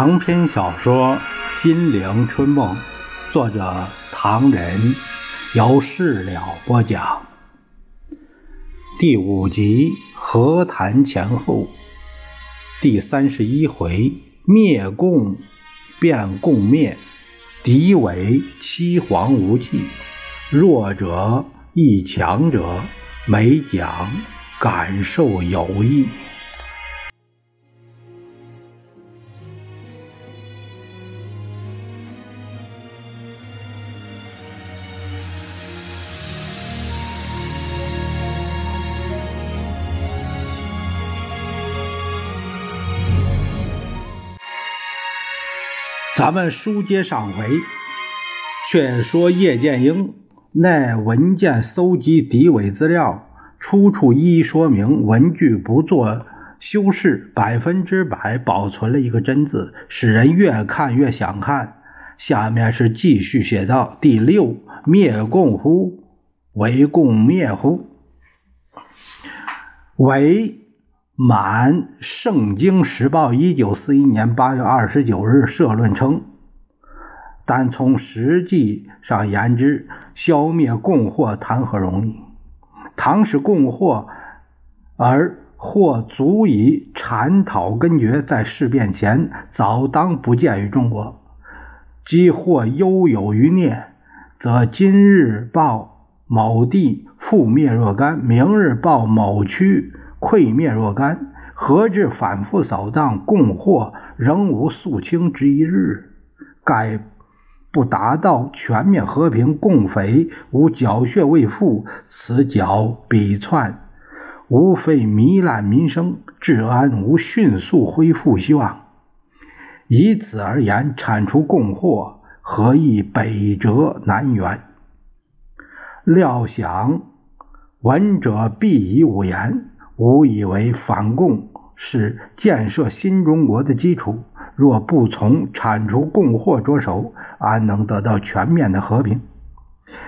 长篇小说《金陵春梦》，作者唐人，由事了播讲。第五集和谈前后，第三十一回灭共变共灭，敌伪欺皇无忌，弱者亦强者，每讲感受有益。咱们书接上回，却说叶剑英那文件搜集敌伪资料，出处一一说明，文句不做修饰，百分之百保存了一个真字，使人越看越想看。下面是继续写道：第六，灭共乎？为共灭乎？为。满《圣经时报》一九四一年八月二十九日社论称，但从实际上言之，消灭共货谈何容易？倘使共货而或足以铲讨根绝，在事变前早当不见于中国；即或犹有余孽，则今日报某地覆灭若干，明日报某区。溃灭若干，何至反复扫荡，共祸仍无肃清之一日？盖不达到全面和平，共匪无缴械未复，此剿彼窜，无非糜烂民生，治安无迅速恢复希望。以此而言，铲除共祸，何以北辙南辕？料想闻者必以吾言。吾以为反共是建设新中国的基础，若不从铲除共祸着手，安能得到全面的和平？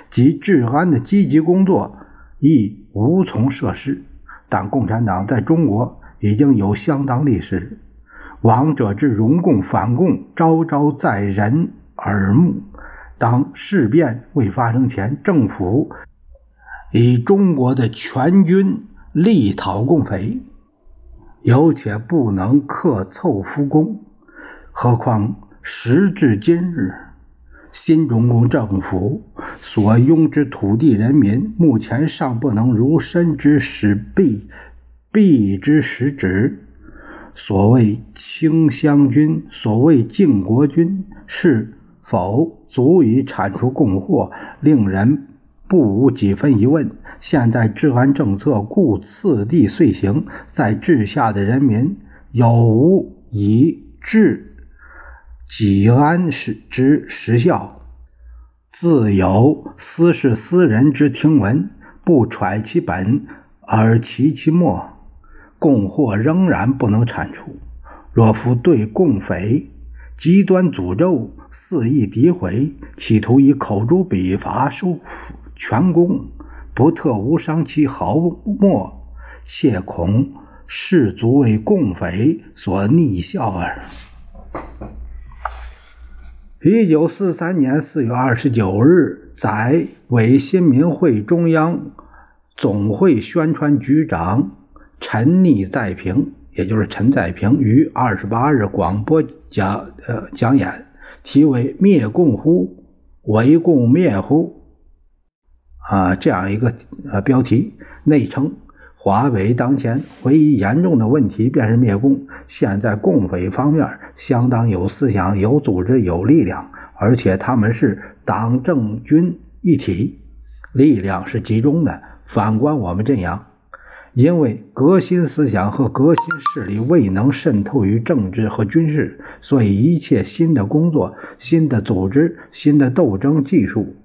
及治安的积极工作亦无从设施。但共产党在中国已经有相当历史，亡者之荣共反共，昭昭在人耳目。当事变未发生前，政府以中国的全军。力讨共匪，有且不能克凑复工，何况时至今日，新中共政府所拥之土地人民，目前尚不能如身之使臂，臂之使指。所谓清乡军，所谓靖国军，是否足以铲除共祸，令人不无几分疑问。现在治安政策故次第遂行，在治下的人民有无以治己安时之实效？自有私事私人之听闻，不揣其本而齐其末，共祸仍然不能铲除。若夫对共匪极端诅咒、肆意诋毁，企图以口诛笔伐收全功。不特无伤其毫末，谢恐士卒为共匪所逆效耳。一九四三年四月二十九日，在伪新民会中央总会宣传局长陈逆在平，也就是陈在平于二十八日广播讲呃讲演，题为“灭共乎？为共灭乎？”啊，这样一个呃标题，内称华为当前唯一严重的问题便是灭共。现在共匪方面相当有思想、有组织、有力量，而且他们是党政军一体，力量是集中的。反观我们镇阳，因为革新思想和革新势力未能渗透于政治和军事，所以一切新的工作、新的组织、新的斗争技术。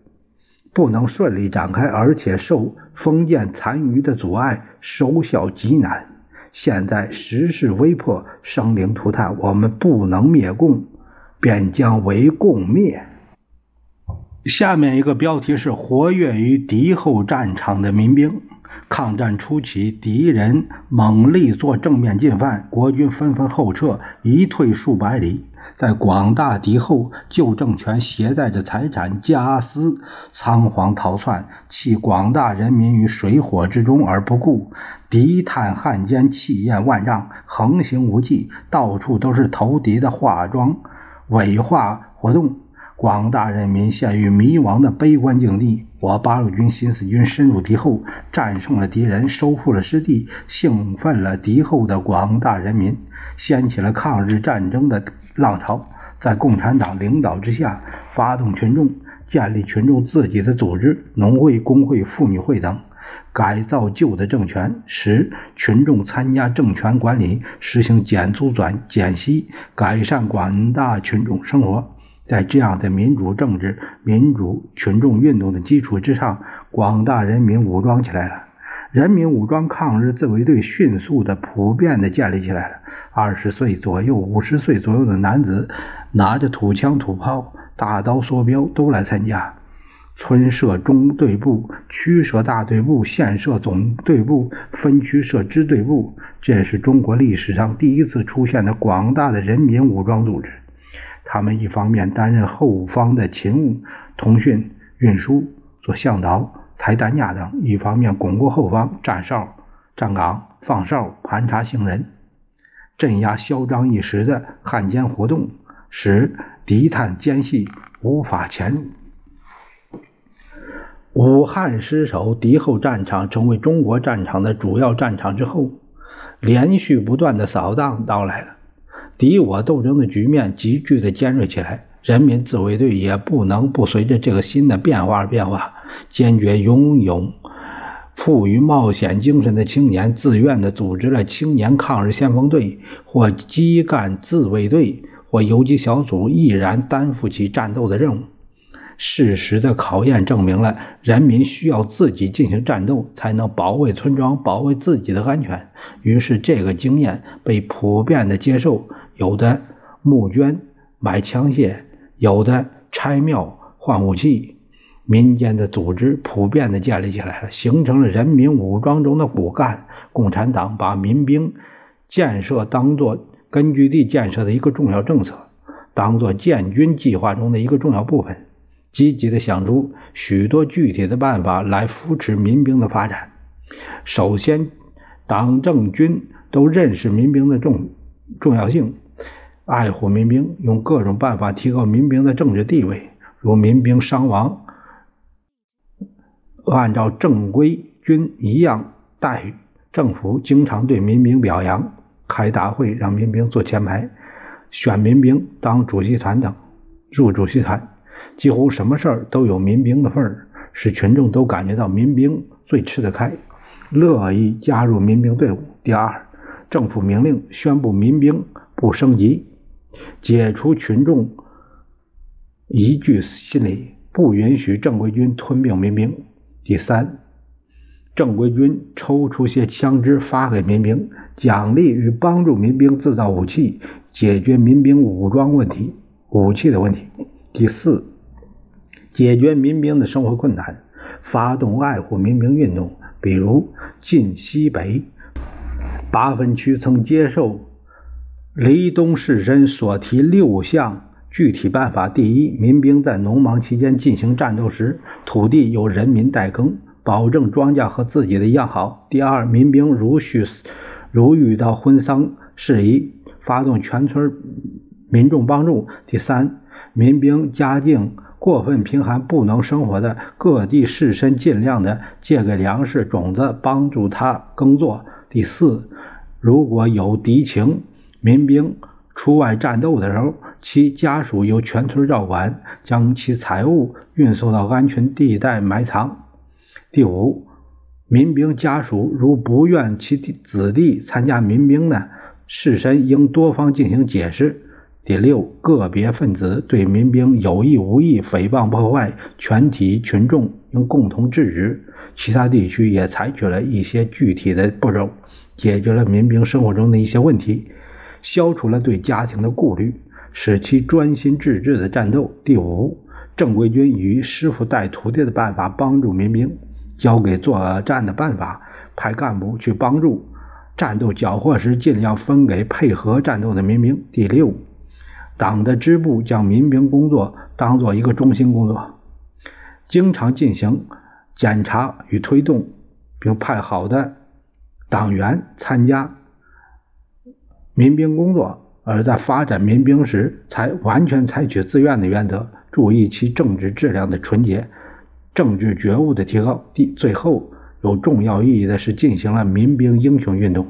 不能顺利展开，而且受封建残余的阻碍，收效极难。现在时势危迫，生灵涂炭，我们不能灭共，便将为共灭。下面一个标题是：活跃于敌后战场的民兵。抗战初期，敌人猛力做正面进犯，国军纷纷后撤，一退数百里。在广大敌后旧政权携带着财产家私仓皇逃窜，弃广大人民于水火之中而不顾，敌探汉奸气焰万丈，横行无忌，到处都是投敌的化妆伪化活动。广大人民陷于迷茫的悲观境地。我八路军新四军深入敌后，战胜了敌人，收复了失地，兴奋了敌后的广大人民，掀起了抗日战争的浪潮。在共产党领导之下，发动群众，建立群众自己的组织，农会、工会、妇女会等，改造旧的政权，使群众参加政权管理，实行减租转减息，改善广大群众生活。在这样的民主政治、民主群众运动的基础之上，广大人民武装起来了。人民武装抗日自卫队迅速的、普遍的建立起来了。二十岁左右、五十岁左右的男子，拿着土枪、土炮、大刀、梭镖都来参加。村设中队部，区设大队部，县设总队部，分区设支队部。这是中国历史上第一次出现的广大的人民武装组织。他们一方面担任后方的勤务、通讯、运输，做向导、抬担架等；一方面巩固后方，站哨、站岗、放哨、盘查行人，镇压嚣张一时的汉奸活动，使敌探奸细无法潜入。武汉失守，敌后战场成为中国战场的主要战场之后，连续不断的扫荡到来了。敌我斗争的局面急剧的尖锐起来，人民自卫队也不能不随着这个新的变化而变化。坚决拥有富于冒险精神的青年，自愿的组织了青年抗日先锋队或基干自卫队或游击小组，毅然担负起战斗的任务。事实的考验证明了，人民需要自己进行战斗，才能保卫村庄，保卫自己的安全。于是，这个经验被普遍的接受。有的募捐买枪械，有的拆庙换武器，民间的组织普遍的建立起来了，形成了人民武装中的骨干。共产党把民兵建设当作根据地建设的一个重要政策，当做建军计划中的一个重要部分，积极的想出许多具体的办法来扶持民兵的发展。首先，党政军都认识民兵的重重要性。爱护民兵，用各种办法提高民兵的政治地位，如民兵伤亡，按照正规军一样待遇。政府经常对民兵表扬，开大会让民兵坐前排，选民兵当主席团等，入主席团，几乎什么事儿都有民兵的份儿，使群众都感觉到民兵最吃得开，乐意加入民兵队伍。第二，政府明令宣布民兵不升级。解除群众疑惧心理，不允许正规军吞并民兵。第三，正规军抽出些枪支发给民兵，奖励与帮助民兵制造武器，解决民兵武装问题、武器的问题。第四，解决民兵的生活困难，发动爱护民兵运动，比如晋西北八分区曾接受。黎东士绅所提六项具体办法：第一，民兵在农忙期间进行战斗时，土地由人民代耕，保证庄稼和自己的样好；第二，民兵如需如遇到婚丧事宜，发动全村民众帮助；第三，民兵家境过分贫寒不能生活的，各地士绅尽量的借给粮食种子，帮助他耕作；第四，如果有敌情。民兵出外战斗的时候，其家属由全村照管，将其财物运送到安全地带埋藏。第五，民兵家属如不愿其子弟参加民兵呢，士绅应多方进行解释。第六，个别分子对民兵有意无意诽谤破坏，全体群众应共同制止。其他地区也采取了一些具体的步骤，解决了民兵生活中的一些问题。消除了对家庭的顾虑，使其专心致志的战斗。第五，正规军以师傅带徒弟的办法帮助民兵，交给作战的办法，派干部去帮助。战斗缴获时，尽量分给配合战斗的民兵。第六，党的支部将民兵工作当做一个中心工作，经常进行检查与推动，并派好的党员参加民兵工作。而在发展民兵时，才完全采取自愿的原则，注意其政治质量的纯洁、政治觉悟的提高。第最后有重要意义的是，进行了民兵英雄运动，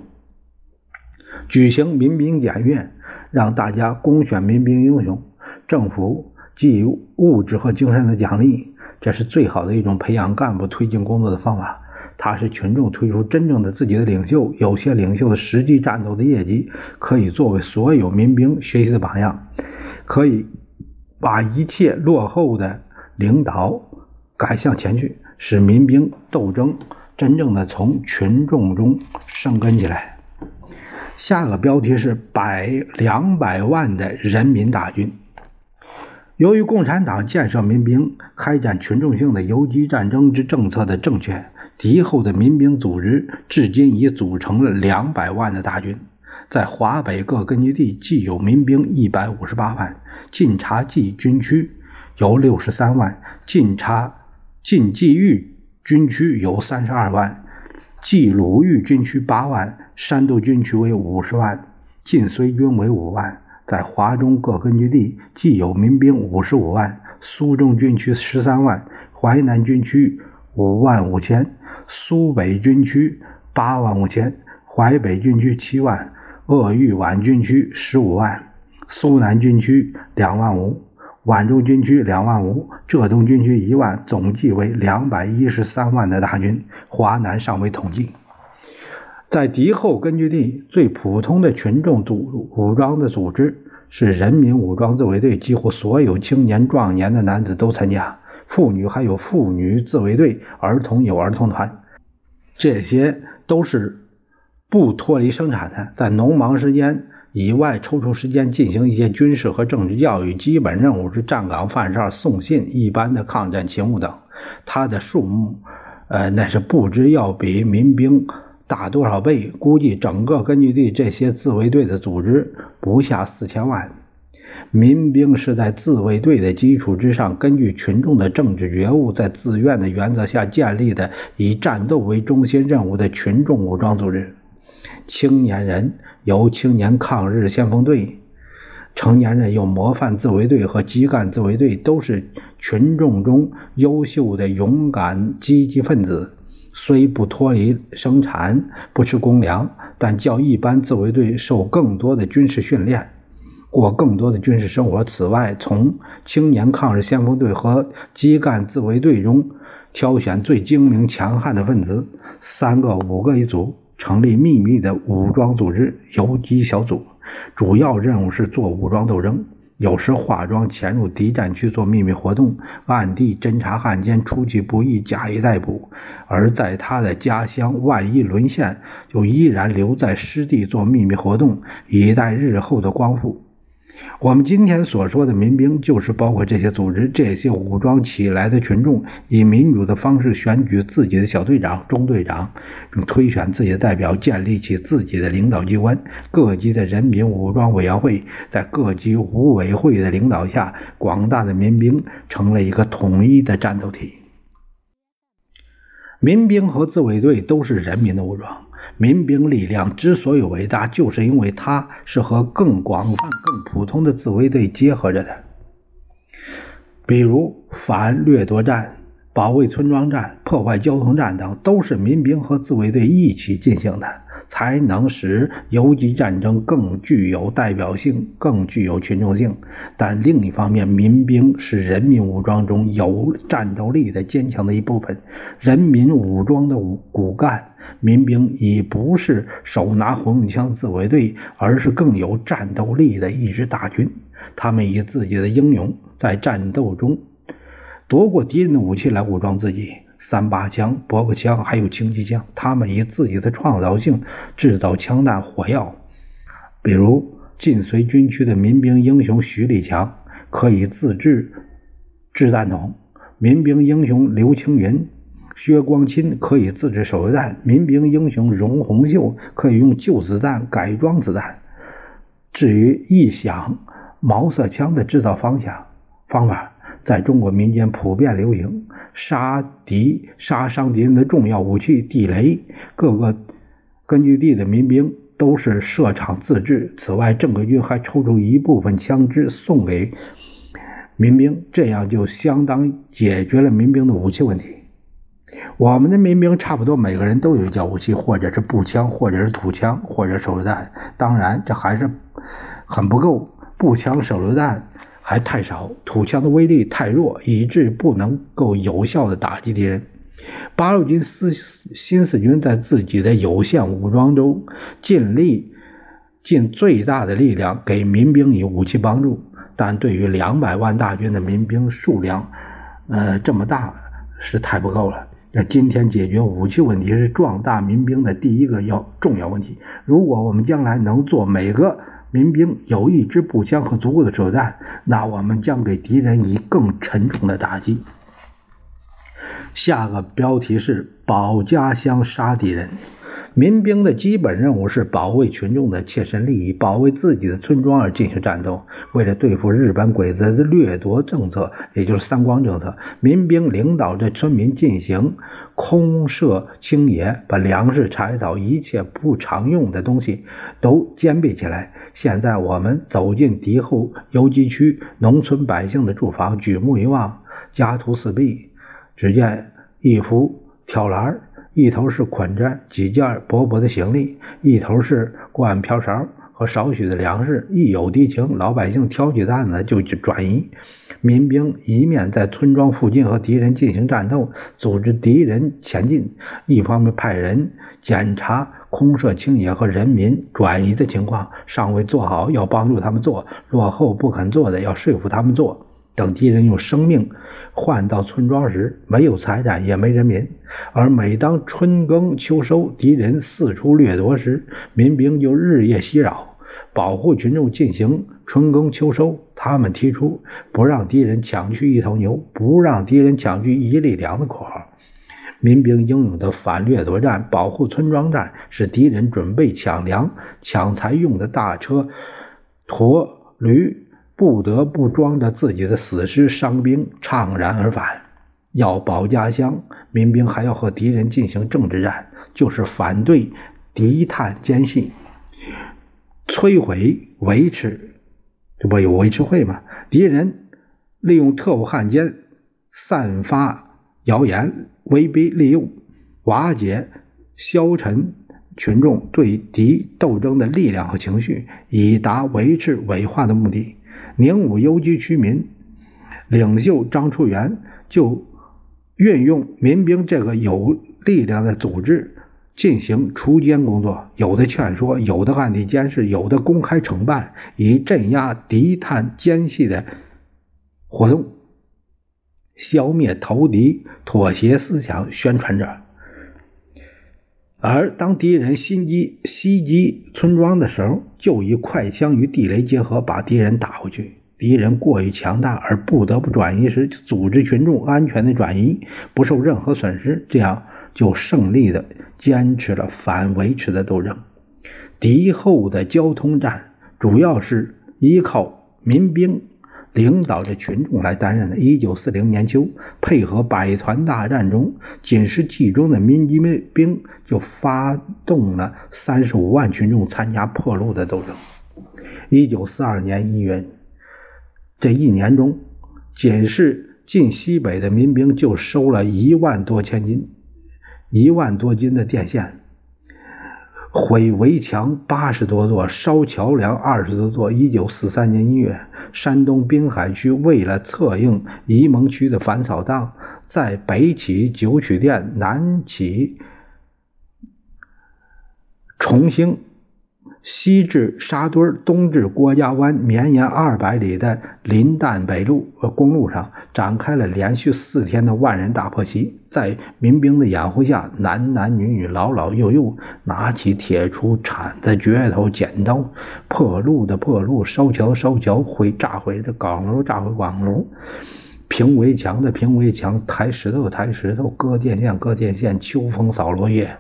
举行民兵检阅，让大家公选民兵英雄，政府给予物质和精神的奖励，这是最好的一种培养干部、推进工作的方法。他是群众推出真正的自己的领袖，有些领袖的实际战斗的业绩可以作为所有民兵学习的榜样，可以把一切落后的领导赶向前去，使民兵斗争真正的从群众中生根起来。下个标题是百两百万的人民大军。由于共产党建设民兵、开展群众性的游击战争之政策的正确。敌后的民兵组织至今已组成了两百万的大军，在华北各根据地既有民兵一百五十八万，晋察冀军区有六十三万，晋察晋冀豫军区有三十二万，冀鲁豫军区八万，山东军区为五十万，晋绥军为五万。在华中各根据地既有民兵五十五万，苏中军区十三万，淮南军区五万五千。苏北军区八万五千，淮北军区七万，鄂豫皖军区十五万，苏南军区两万五，皖中军区两万五，浙东军区一万，总计为两百一十三万的大军。华南尚未统计。在敌后根据地，最普通的群众组武装的组织是人民武装自卫队，几乎所有青年壮年的男子都参加。妇女还有妇女自卫队，儿童有儿童团，这些都是不脱离生产的，在农忙时间以外抽出时间进行一些军事和政治教育。基本任务是站岗、犯哨、送信、一般的抗战勤务等。它的数目，呃，那是不知要比民兵大多少倍。估计整个根据地这些自卫队的组织不下四千万。民兵是在自卫队的基础之上，根据群众的政治觉悟，在自愿的原则下建立的以战斗为中心任务的群众武装组织。青年人由青年抗日先锋队，成年人有模范自卫队和基干自卫队，都是群众中优秀的勇敢积极分子。虽不脱离生产，不吃公粮，但较一般自卫队受更多的军事训练。过更多的军事生活。此外，从青年抗日先锋队和基干自卫队中挑选最精明强悍的分子，三个、五个一组，成立秘密的武装组织游击小组，主要任务是做武装斗争，有时化妆潜入敌占区做秘密活动，暗地侦察汉奸，出其不意假以逮捕。而在他的家乡，万一沦陷，就依然留在失地做秘密活动，以待日后的光复。我们今天所说的民兵，就是包括这些组织、这些武装起来的群众，以民主的方式选举自己的小队长、中队长，并推选自己的代表，建立起自己的领导机关。各级的人民武装委员会在各级武委会的领导下，广大的民兵成了一个统一的战斗体。民兵和自卫队都是人民的武装。民兵力量之所以伟大，就是因为它是和更广泛、更普通的自卫队结合着的。比如反掠夺战、保卫村庄战、破坏交通战等，都是民兵和自卫队一起进行的。才能使游击战争更具有代表性、更具有群众性。但另一方面，民兵是人民武装中有战斗力的坚强的一部分。人民武装的骨干，民兵已不是手拿红缨枪自卫队，而是更有战斗力的一支大军。他们以自己的英勇在战斗中夺过敌人的武器来武装自己。三八枪、驳壳枪，还有轻机枪，他们以自己的创造性制造枪弹、火药。比如晋绥军区的民兵英雄徐立强可以自制掷弹筒；民兵英雄刘青云、薛光钦可以自制手榴弹；民兵英雄荣洪秀可以用旧子弹改装子弹。至于一响、毛瑟枪的制造方向方法在中国民间普遍流行，杀敌杀伤敌人的重要武器地雷，各个根据地的民兵都是设厂自制。此外，正规军还抽出一部分枪支送给民兵，这样就相当解决了民兵的武器问题。我们的民兵差不多每个人都有一件武器，或者是步枪，或者是土枪，或者手榴弹。当然，这还是很不够。步枪、手榴弹还太少，土枪的威力太弱，以致不能够有效的打击敌人。八路军四新四军在自己的有限武装中，尽力尽最大的力量给民兵以武器帮助，但对于两百万大军的民兵数量，呃，这么大是太不够了。那今天解决武器问题是壮大民兵的第一个要重要问题。如果我们将来能做每个。民兵有一支步枪和足够的手榴弹，那我们将给敌人以更沉重的打击。下个标题是保家乡杀敌人。民兵的基本任务是保卫群众的切身利益，保卫自己的村庄而进行战斗。为了对付日本鬼子的掠夺政策，也就是三光政策，民兵领导着村民进行空设清野，把粮食、柴草一切不常用的东西都兼备起来。现在我们走进敌后游击区，农村百姓的住房，举目一望，家徒四壁，只见一幅挑栏一头是捆着几件薄薄的行李，一头是锅碗瓢勺和少许的粮食。一有敌情，老百姓挑起担子就去转移。民兵一面在村庄附近和敌人进行战斗，组织敌人前进；一方面派人检查空设清野和人民转移的情况。尚未做好，要帮助他们做；落后不肯做的，要说服他们做。等敌人用生命换到村庄时，没有财产，也没人民。而每当春耕秋收，敌人四处掠夺时，民兵就日夜袭扰，保护群众进行春耕秋收。他们提出不让敌人抢去一头牛，不让敌人抢去一粒粮的口号。民兵英勇的反掠夺战、保护村庄战，使敌人准备抢粮、抢财用的大车、驼驴。不得不装着自己的死尸伤兵，怅然而返。要保家乡，民兵还要和敌人进行政治战，就是反对敌探奸细，摧毁维持，这不有维持会吗？敌人利用特务汉奸散发谣言，威逼利诱，瓦解消沉群众对敌斗争的力量和情绪，以达维持伪化的目的。宁武游击区民领袖张处元就运用民兵这个有力量的组织进行锄奸工作，有的劝说，有的暗地监视，有的公开惩办，以镇压敌探奸细的活动，消灭投敌妥协思想宣传者。而当敌人袭击袭击村庄的时候，就以快枪与地雷结合，把敌人打回去。敌人过于强大而不得不转移时，组织群众安全的转移，不受任何损失，这样就胜利的坚持了反维持的斗争。敌后的交通战主要是依靠民兵。领导着群众来担任的。一九四零年秋，配合百团大战中仅是冀中的民机兵，就发动了三十五万群众参加破路的斗争。一九四二年一月，这一年中，仅是晋西北的民兵就收了一万多千斤、一万多斤的电线。毁围墙八十多座，烧桥梁二十多座。一九四三年一月，山东滨海区为了策应沂蒙区的反扫荡，在北起九曲店，南起崇兴。西至沙墩东至郭家湾，绵延二百里的林丹北路公路上，展开了连续四天的万人大破袭。在民兵的掩护下，男男女女、老老幼幼，拿起铁锄、铲子、镢头、剪刀，破路的破路，烧桥烧桥，毁炸毁的岗楼炸毁岗楼，平围墙的平围墙，抬石头抬石头，割电线割电线，秋风扫落叶，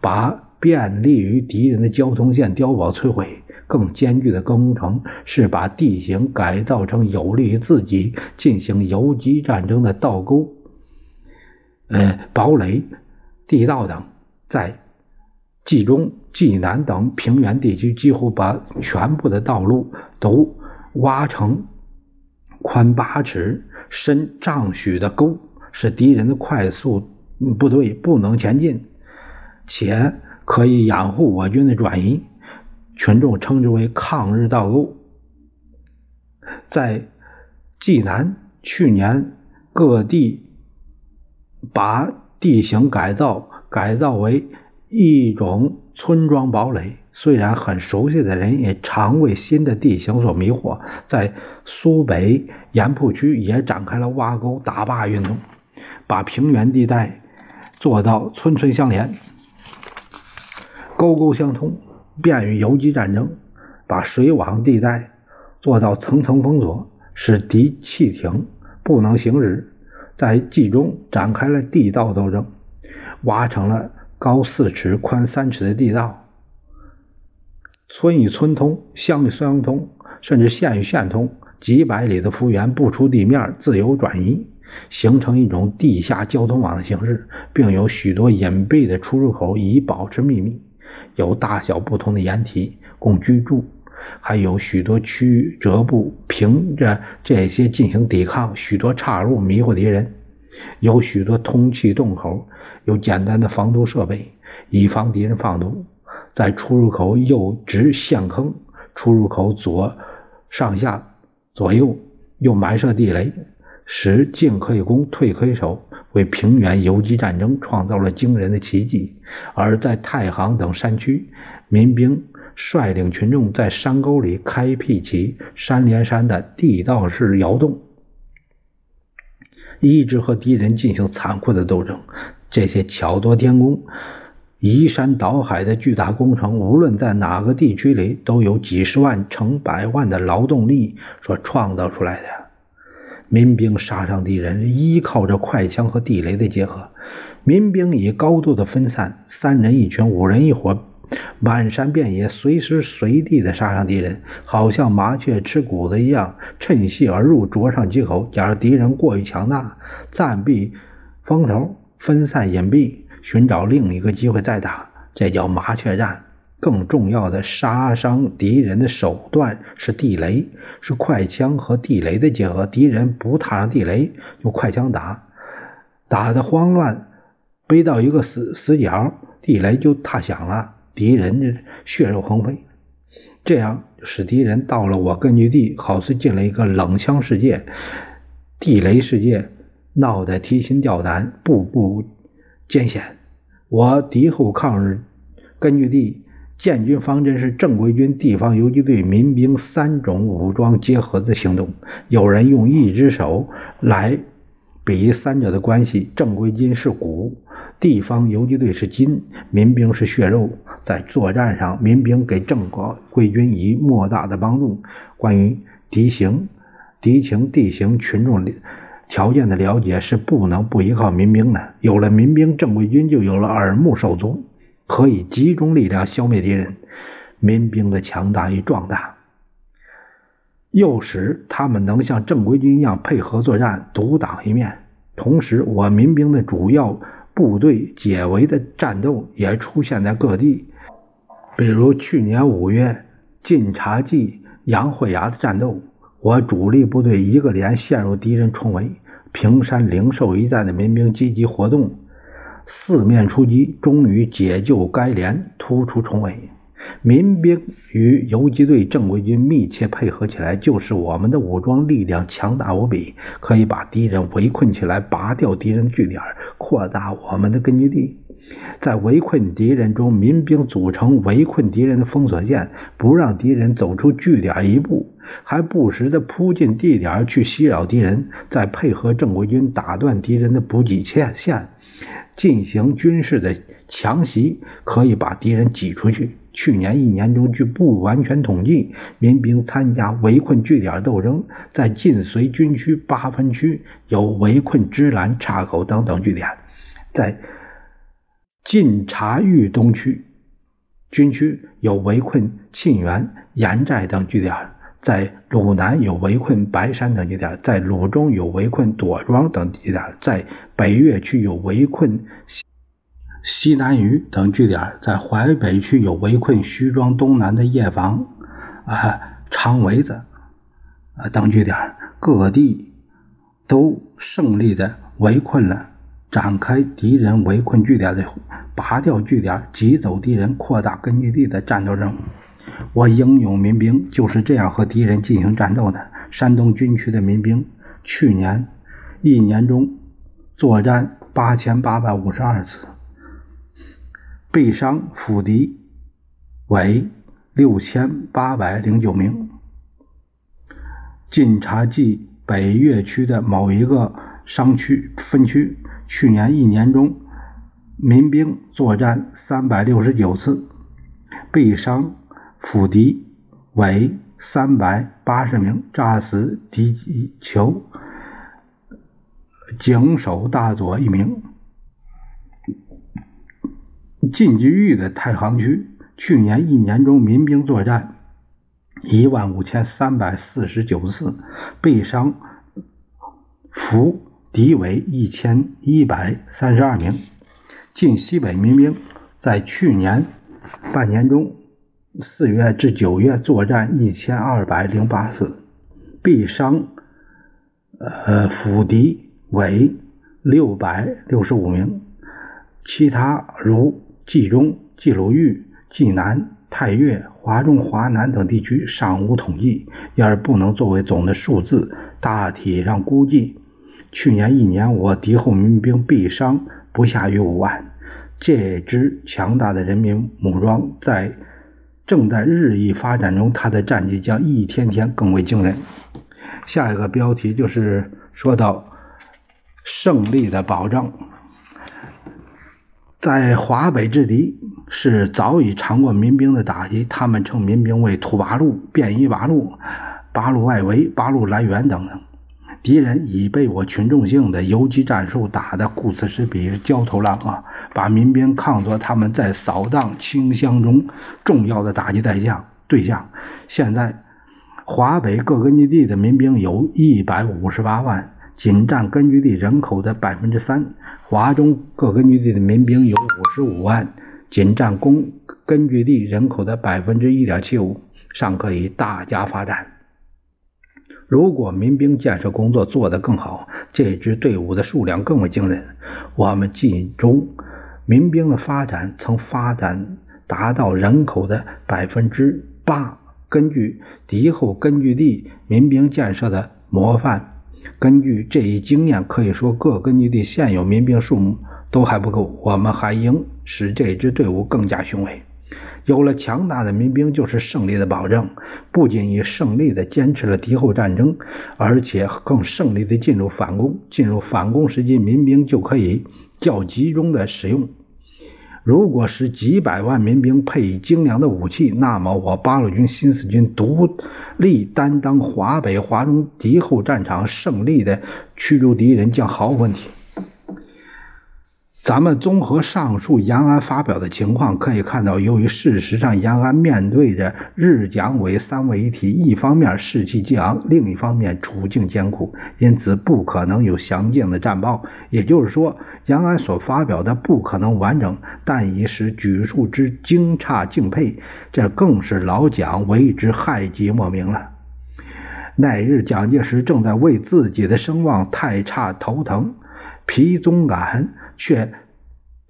把。便利于敌人的交通线碉堡摧毁，更艰巨的工程是把地形改造成有利于自己进行游击战争的道沟、呃堡垒、地道等，在冀中、冀南等平原地区，几乎把全部的道路都挖成宽八尺、深丈许的沟，使敌人的快速部队不能前进，且可以掩护我军的转移。群众称之为“抗日道路”。在济南，去年各地把地形改造改造为一种村庄堡垒。虽然很熟悉的人，也常为新的地形所迷惑。在苏北盐铺区，也展开了挖沟打坝运动，把平原地带做到村村相连、沟沟相通。便于游击战争，把水网地带做到层层封锁，使敌汽艇不能行驶。在冀中展开了地道斗争，挖成了高四尺、宽三尺的地道，村与村通，乡与乡通，甚至县与县通，几百里的幅员不出地面，自由转移，形成一种地下交通网的形式，并有许多隐蔽的出入口以保持秘密。有大小不同的掩体供居住，还有许多曲折部，凭着这些进行抵抗；许多岔路迷惑敌人，有许多通气洞口，有简单的防毒设备，以防敌人放毒。在出入口右直陷坑，出入口左上下左右又埋设地雷，使进可以攻，退可以守。为平原游击战争创造了惊人的奇迹。而在太行等山区，民兵率领群众在山沟里开辟起山连山的地道式窑洞，一直和敌人进行残酷的斗争。这些巧夺天工、移山倒海的巨大工程，无论在哪个地区里，都有几十万、成百万的劳动力所创造出来的。民兵杀伤敌人，依靠着快枪和地雷的结合。民兵以高度的分散，三人一群，五人一伙，满山遍野，随时随地的杀伤敌人，好像麻雀吃谷子一样，趁隙而入，啄上几口。假如敌人过于强大，暂避风头，分散隐蔽，寻找另一个机会再打，这叫麻雀战。更重要的杀伤敌人的手段是地雷，是快枪和地雷的结合。敌人不踏上地雷，用快枪打，打得慌乱，背到一个死死角，地雷就踏响了，敌人的血肉横飞。这样使敌人到了我根据地，好似进了一个冷枪世界、地雷世界，闹得提心吊胆，步步艰险。我敌后抗日根据地。建军方针是正规军、地方游击队、民兵三种武装结合的行动。有人用一只手来比三者的关系：正规军是骨，地方游击队是筋，民兵是血肉。在作战上，民兵给正规军以莫大的帮助。关于敌情、敌情、地形、群众条件的了解是不能不依靠民兵的。有了民兵，正规军就有了耳目手足。可以集中力量消灭敌人，民兵的强大与壮大，诱使他们能像正规军一样配合作战，独当一面。同时，我民兵的主要部队解围的战斗也出现在各地，比如去年五月晋察冀杨会崖的战斗，我主力部队一个连陷入敌人重围。平山灵寿一带的民兵积极活动。四面出击，终于解救该连，突出重围。民兵与游击队、正规军密切配合起来，就是我们的武装力量强大无比，可以把敌人围困起来，拔掉敌人的据点，扩大我们的根据地。在围困敌人中，民兵组成围困敌人的封锁线，不让敌人走出据点一步，还不时地扑进地点去袭扰敌人，再配合正规军打断敌人的补给线线。进行军事的强袭，可以把敌人挤出去。去年一年中，据不完全统计，民兵参加围困据点斗争，在晋绥军区八分区有围困芝兰、岔口等等据点，在晋察豫东区军区有围困沁源、盐寨等据点，在鲁南有围困白山等据点，在鲁中有围困朵庄等据点，在北岳区有围困西南隅等据点，在淮北区有围困徐庄东南的叶房、啊长围子啊等据点，各地都胜利的围困了。展开敌人围困据点的拔掉据点、挤走敌人、扩大根据地的战斗任务。我英勇民兵就是这样和敌人进行战斗的。山东军区的民兵去年一年中作战八千八百五十二次，被伤俘敌为六千八百零九名。晋察冀北岳区的某一个商区分区。去年一年中，民兵作战三百六十九次，被伤俘敌为三百八十名，炸死敌酋警守大佐一名。晋冀豫的太行区，去年一年中民兵作战一万五千三百四十九次，被伤俘。敌为一千一百三十二名，晋西北民兵在去年半年中四月至九月作战一千二百零八次，毙伤呃俘敌为六百六十五名，其他如冀中、冀鲁豫、冀南、太岳、华中、华南等地区尚无统计，因而不能作为总的数字，大体上估计。去年一年，我敌后民兵毙伤不下于五万。这支强大的人民武装在正在日益发展中，他的战绩将一天天更为惊人。下一个标题就是说到胜利的保证。在华北之敌是早已尝过民兵的打击，他们称民兵为土八路、便衣八路、八路外围、八路来援等等。敌人已被我群众性的游击战术打得顾此失彼、焦头烂额，把民兵看作他们在扫荡清乡中重要的打击对象。对象，现在华北各根据地的民兵有一百五十八万，仅占根据地人口的百分之三；华中各根据地的民兵有五十五万，仅占公根据地人口的百分之一点七五，尚可以大加发展。如果民兵建设工作做得更好，这支队伍的数量更为惊人。我们冀中民兵的发展曾发展达到人口的百分之八。根据敌后根据地民兵建设的模范，根据这一经验，可以说各根据地现有民兵数目都还不够。我们还应使这支队伍更加雄伟。有了强大的民兵，就是胜利的保证。不仅以胜利的坚持了敌后战争，而且更胜利的进入反攻。进入反攻时期，民兵就可以较集中的使用。如果是几百万民兵配以精良的武器，那么我八路军新四军独立担当华北、华中敌后战场胜利的驱逐敌人，将毫无问题。咱们综合上述延安发表的情况，可以看到，由于事实上延安面对着日蒋伪三位一体，一方面士气激昂，另一方面处境艰苦，因此不可能有详尽的战报。也就是说，延安所发表的不可能完整，但已使举数之惊诧敬佩，这更是老蒋为之害极莫名了。那日，蒋介石正在为自己的声望太差头疼，皮宗感。却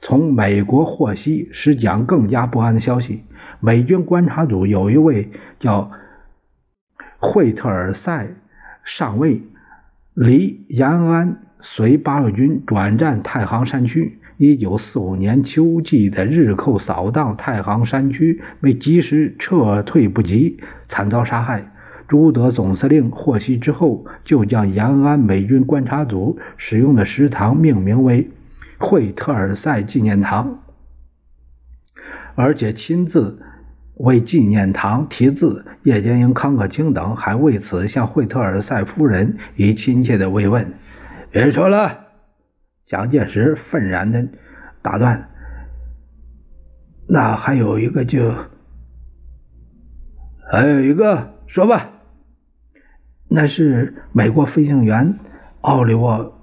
从美国获悉使蒋更加不安的消息。美军观察组有一位叫惠特尔塞上尉，离延安随八路军转战太行山区。一九四五年秋季的日寇扫荡太行山区，为及时撤退不及，惨遭杀害。朱德总司令获悉之后，就将延安美军观察组使用的食堂命名为。惠特尔塞纪念堂，而且亲自为纪念堂题字。叶剑英、康可清等还为此向惠特尔塞夫人以亲切的慰问。别说了，蒋介石愤然的打断：“那还有一个就，还有一个说吧，那是美国飞行员奥利沃，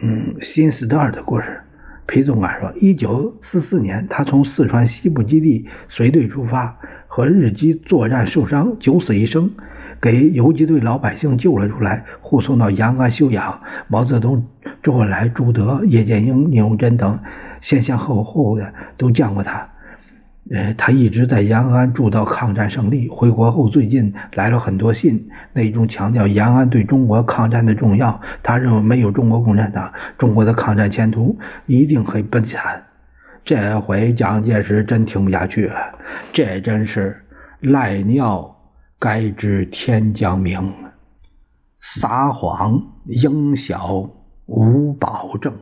嗯，新斯特尔的故事。裴总管说，一九四四年，他从四川西部基地随队出发，和日机作战受伤，九死一生，给游击队老百姓救了出来，护送到延安休养。毛泽东、周恩来、朱德、叶剑英、聂荣臻等先先后后的都见过他。呃，他一直在延安住到抗战胜利。回国后，最近来了很多信，内容强调延安对中国抗战的重要。他认为没有中国共产党，中国的抗战前途一定很悲惨。这回蒋介石真听不下去了，这真是赖尿该知天将明，撒谎应晓无保证。